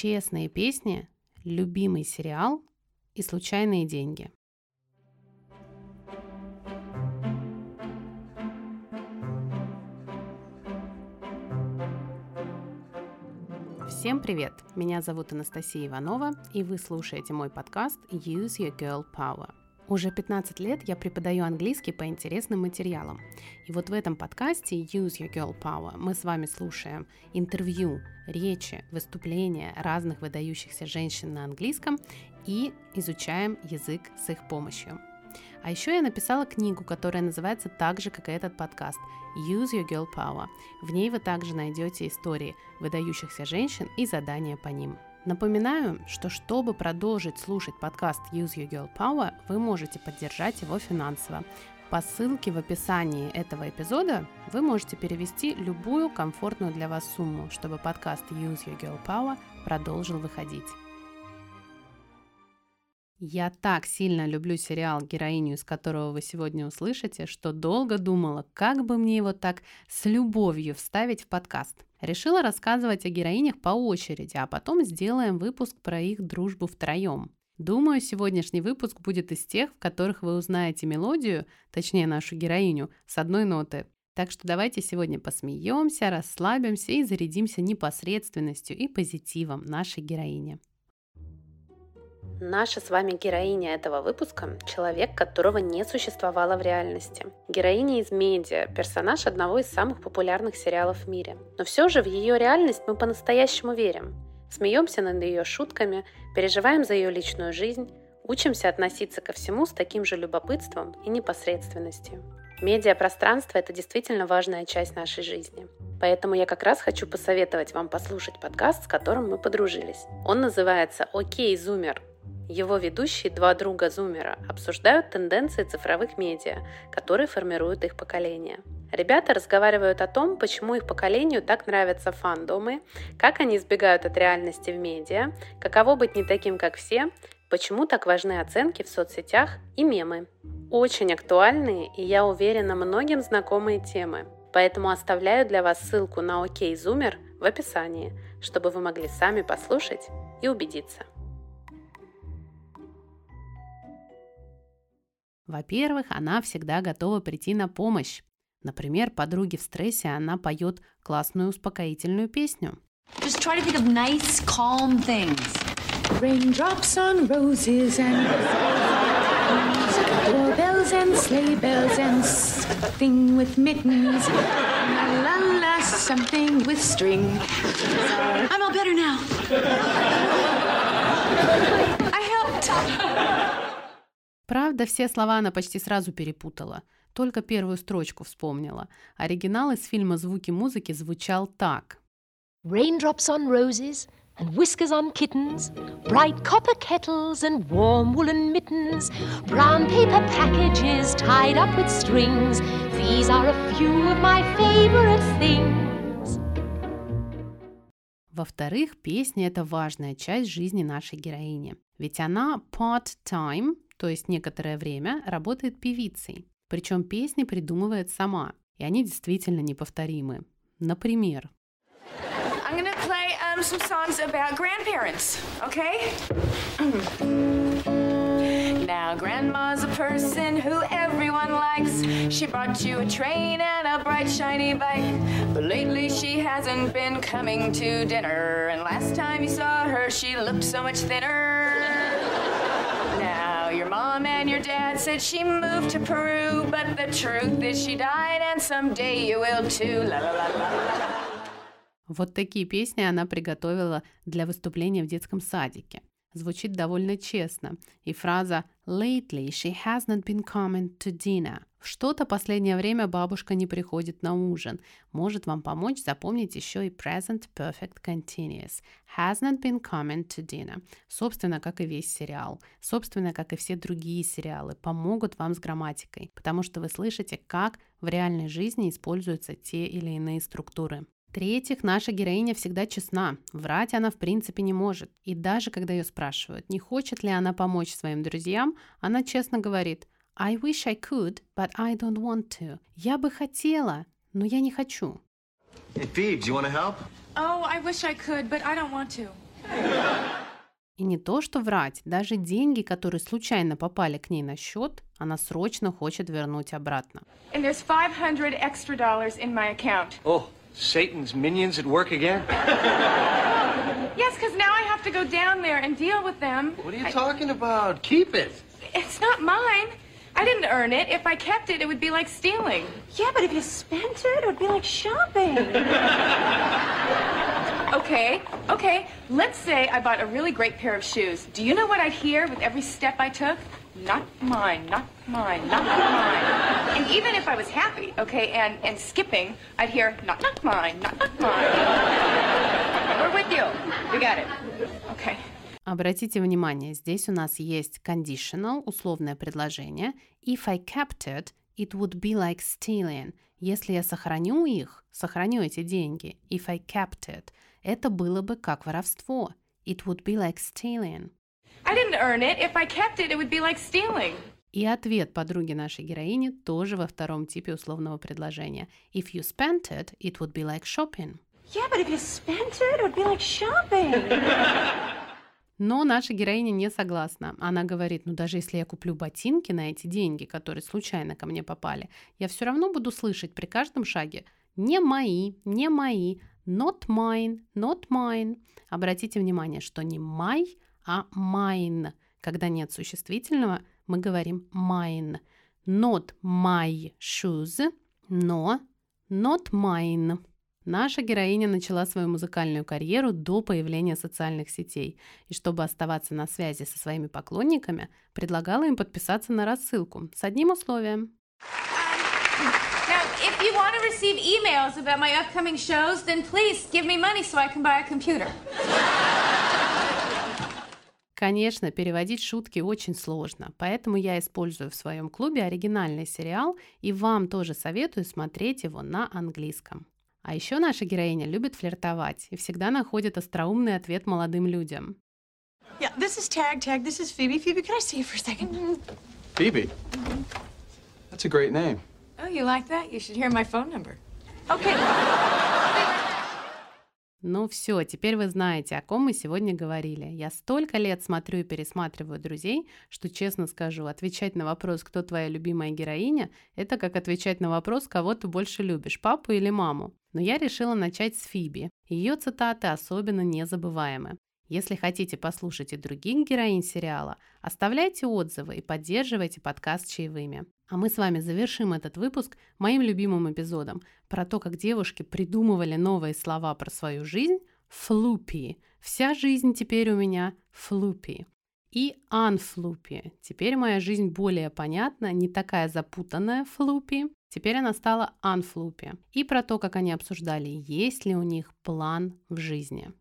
честные песни, любимый сериал и случайные деньги. Всем привет! Меня зовут Анастасия Иванова, и вы слушаете мой подкаст Use Your Girl Power – уже 15 лет я преподаю английский по интересным материалам. И вот в этом подкасте Use Your Girl Power мы с вами слушаем интервью, речи, выступления разных выдающихся женщин на английском и изучаем язык с их помощью. А еще я написала книгу, которая называется так же, как и этот подкаст Use Your Girl Power. В ней вы также найдете истории выдающихся женщин и задания по ним. Напоминаю, что чтобы продолжить слушать подкаст Use Your Girl Power, вы можете поддержать его финансово. По ссылке в описании этого эпизода вы можете перевести любую комфортную для вас сумму, чтобы подкаст Use Your Girl Power продолжил выходить. Я так сильно люблю сериал, героиню из которого вы сегодня услышите, что долго думала, как бы мне его так с любовью вставить в подкаст. Решила рассказывать о героинях по очереди, а потом сделаем выпуск про их дружбу втроем. Думаю, сегодняшний выпуск будет из тех, в которых вы узнаете мелодию, точнее нашу героиню, с одной ноты. Так что давайте сегодня посмеемся, расслабимся и зарядимся непосредственностью и позитивом нашей героини. Наша с вами героиня этого выпуска – человек, которого не существовало в реальности. Героиня из медиа, персонаж одного из самых популярных сериалов в мире. Но все же в ее реальность мы по-настоящему верим. Смеемся над ее шутками, переживаем за ее личную жизнь, учимся относиться ко всему с таким же любопытством и непосредственностью. Медиапространство – это действительно важная часть нашей жизни. Поэтому я как раз хочу посоветовать вам послушать подкаст, с которым мы подружились. Он называется «Окей, зумер», его ведущие, два друга Зумера, обсуждают тенденции цифровых медиа, которые формируют их поколение. Ребята разговаривают о том, почему их поколению так нравятся фандомы, как они избегают от реальности в медиа, каково быть не таким, как все, почему так важны оценки в соцсетях и мемы. Очень актуальные и, я уверена, многим знакомые темы. Поэтому оставляю для вас ссылку на ОК Зумер в описании, чтобы вы могли сами послушать и убедиться. Во-первых, она всегда готова прийти на помощь. Например, подруге в стрессе она поет классную успокоительную песню. Just try to think of nice, calm things. Raindrops on roses and doorbells and sleigh bells and something with mittens. La la la, something with string. I'm all better now. I helped. Правда, все слова она почти сразу перепутала. Только первую строчку вспомнила. Оригинал из фильма «Звуки музыки» звучал так. Raindrops on roses and whiskers on kittens, bright copper kettles and warm woolen mittens, brown paper packages tied up with strings. These are a few of my favorite things. Во-вторых, песня – это важная часть жизни нашей героини. Ведь она part-time, то есть некоторое время, работает певицей. Причем песни придумывает сама, и они действительно неповторимы. Например, I'm gonna play um, some songs about grandparents, okay? Now, Grandma's a person who everyone likes. She brought you a train and a bright, shiny bike. But lately, she hasn't been coming to dinner. And last time you saw her, she looked so much thinner. Your mom and your dad said she moved to Peru, but the truth is she died, and someday you will too. La la la la la. Вот такие песни она приготовила для выступления в детском садике. Звучит довольно честно. И фраза «Lately she has not been coming to dinner» Что-то последнее время бабушка не приходит на ужин. Может вам помочь запомнить еще и present perfect continuous. Has not been coming to dinner. Собственно, как и весь сериал. Собственно, как и все другие сериалы. Помогут вам с грамматикой. Потому что вы слышите, как в реальной жизни используются те или иные структуры. В-третьих, наша героиня всегда честна. Врать она в принципе не может. И даже когда ее спрашивают, не хочет ли она помочь своим друзьям, она честно говорит – I wish I could, but I don't want to. Я бы хотела, но я не хочу. Hey, Phoebe, do you want to help? Oh, I wish I could, but I don't want to. И не то, что врать, даже деньги, которые случайно попали к ней на счет, она срочно хочет вернуть обратно. And there's 500 extra dollars in my account. Oh, Satan's minions at work again? Yes, because now I have to go down there and deal with them. What are you I- talking about? Keep it. It's not mine. I didn't earn it. If I kept it, it would be like stealing. Yeah, but if you spent it, it would be like shopping. Okay, okay. Let's say I bought a really great pair of shoes. Do you know what I'd hear with every step I took? Not mine, not mine, not mine. And even if I was happy, okay, and, and skipping, I'd hear, not, not mine, not, not mine. We're with you. We got it. Okay. Обратите внимание, здесь у нас есть conditional, условное предложение. If I kept it, it would be like stealing. Если я сохраню их, сохраню эти деньги, if I kept it, это было бы как воровство. It would be like stealing. I didn't earn it. If I kept it, it would be like stealing. И ответ подруги нашей героини тоже во втором типе условного предложения. If you spent it, it would be like shopping. yeah, but if you spent it, it would be like shopping. Но наша героиня не согласна. Она говорит, ну даже если я куплю ботинки на эти деньги, которые случайно ко мне попали, я все равно буду слышать при каждом шаге «не мои, не мои», «not mine, not mine». Обратите внимание, что не «my», а «mine». Когда нет существительного, мы говорим «mine». Not my shoes, но not mine. Наша героиня начала свою музыкальную карьеру до появления социальных сетей, и чтобы оставаться на связи со своими поклонниками, предлагала им подписаться на рассылку с одним условием. If you want to receive emails about my upcoming shows, then please give me money so I can buy a computer. Конечно, переводить шутки очень сложно, поэтому я использую в своем клубе оригинальный сериал, и вам тоже советую смотреть его на английском. А еще наша героиня любит флиртовать и всегда находит остроумный ответ молодым людям. yeah, this is Tag Tag. This is Phoebe. Phoebe, can I see you for a second? Phoebe. That's a great name. Oh, you like that? You should hear my phone number. Okay. Ну все, теперь вы знаете, о ком мы сегодня говорили. Я столько лет смотрю и пересматриваю друзей, что, честно скажу, отвечать на вопрос, кто твоя любимая героиня, это как отвечать на вопрос, кого ты больше любишь, папу или маму. Но я решила начать с Фиби. Ее цитаты особенно незабываемы. Если хотите послушать и других героинь сериала, оставляйте отзывы и поддерживайте подкаст чаевыми. А мы с вами завершим этот выпуск моим любимым эпизодом про то, как девушки придумывали новые слова про свою жизнь «флупи». Вся жизнь теперь у меня «флупи». И «анфлупи». Теперь моя жизнь более понятна, не такая запутанная «флупи». Теперь она стала «анфлупи». И про то, как они обсуждали, есть ли у них план в жизни.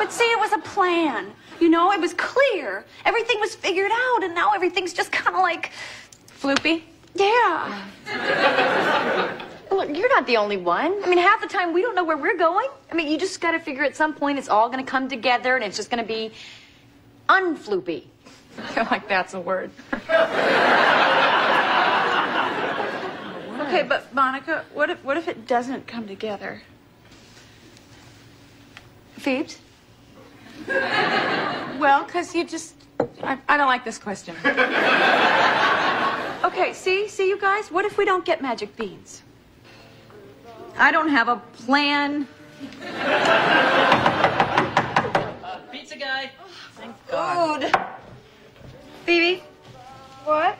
But see, it was a plan. You know, it was clear. Everything was figured out, and now everything's just kind of like, Floopy? yeah. Look, you're not the only one. I mean, half the time we don't know where we're going. I mean, you just got to figure at some point it's all going to come together and it's just going to be unfloopy. I feel like that's a word. Okay, but Monica, what if what if it doesn't come together? Phoebes? Well, because you just. I, I don't like this question. Okay, see, see you guys. What if we don't get magic beans? I don't have a plan. Pizza guy. Thank God. Food. Phoebe, What?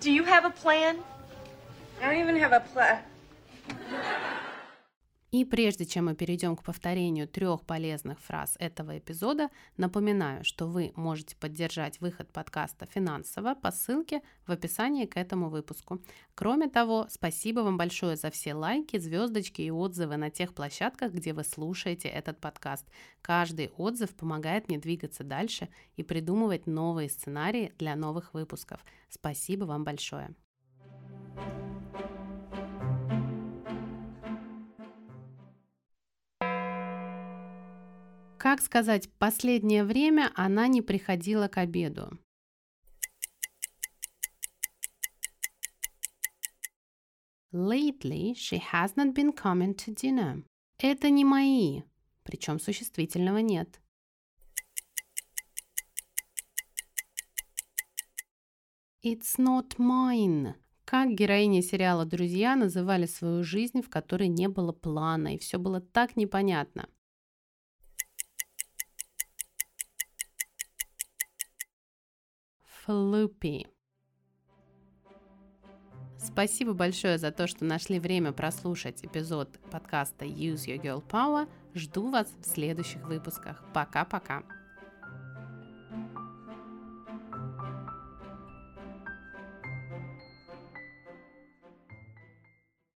do you have a plan? I don't even have a plan. И прежде чем мы перейдем к повторению трех полезных фраз этого эпизода, напоминаю, что вы можете поддержать выход подкаста финансово по ссылке в описании к этому выпуску. Кроме того, спасибо вам большое за все лайки, звездочки и отзывы на тех площадках, где вы слушаете этот подкаст. Каждый отзыв помогает мне двигаться дальше и придумывать новые сценарии для новых выпусков. Спасибо вам большое. Как сказать, последнее время она не приходила к обеду. Lately she has not been coming to dinner. Это не мои. Причем существительного нет. It's not mine. Как героини сериала «Друзья» называли свою жизнь, в которой не было плана, и все было так непонятно. Флупи. Спасибо большое за то, что нашли время прослушать эпизод подкаста Use Your Girl Power. Жду вас в следующих выпусках. Пока-пока.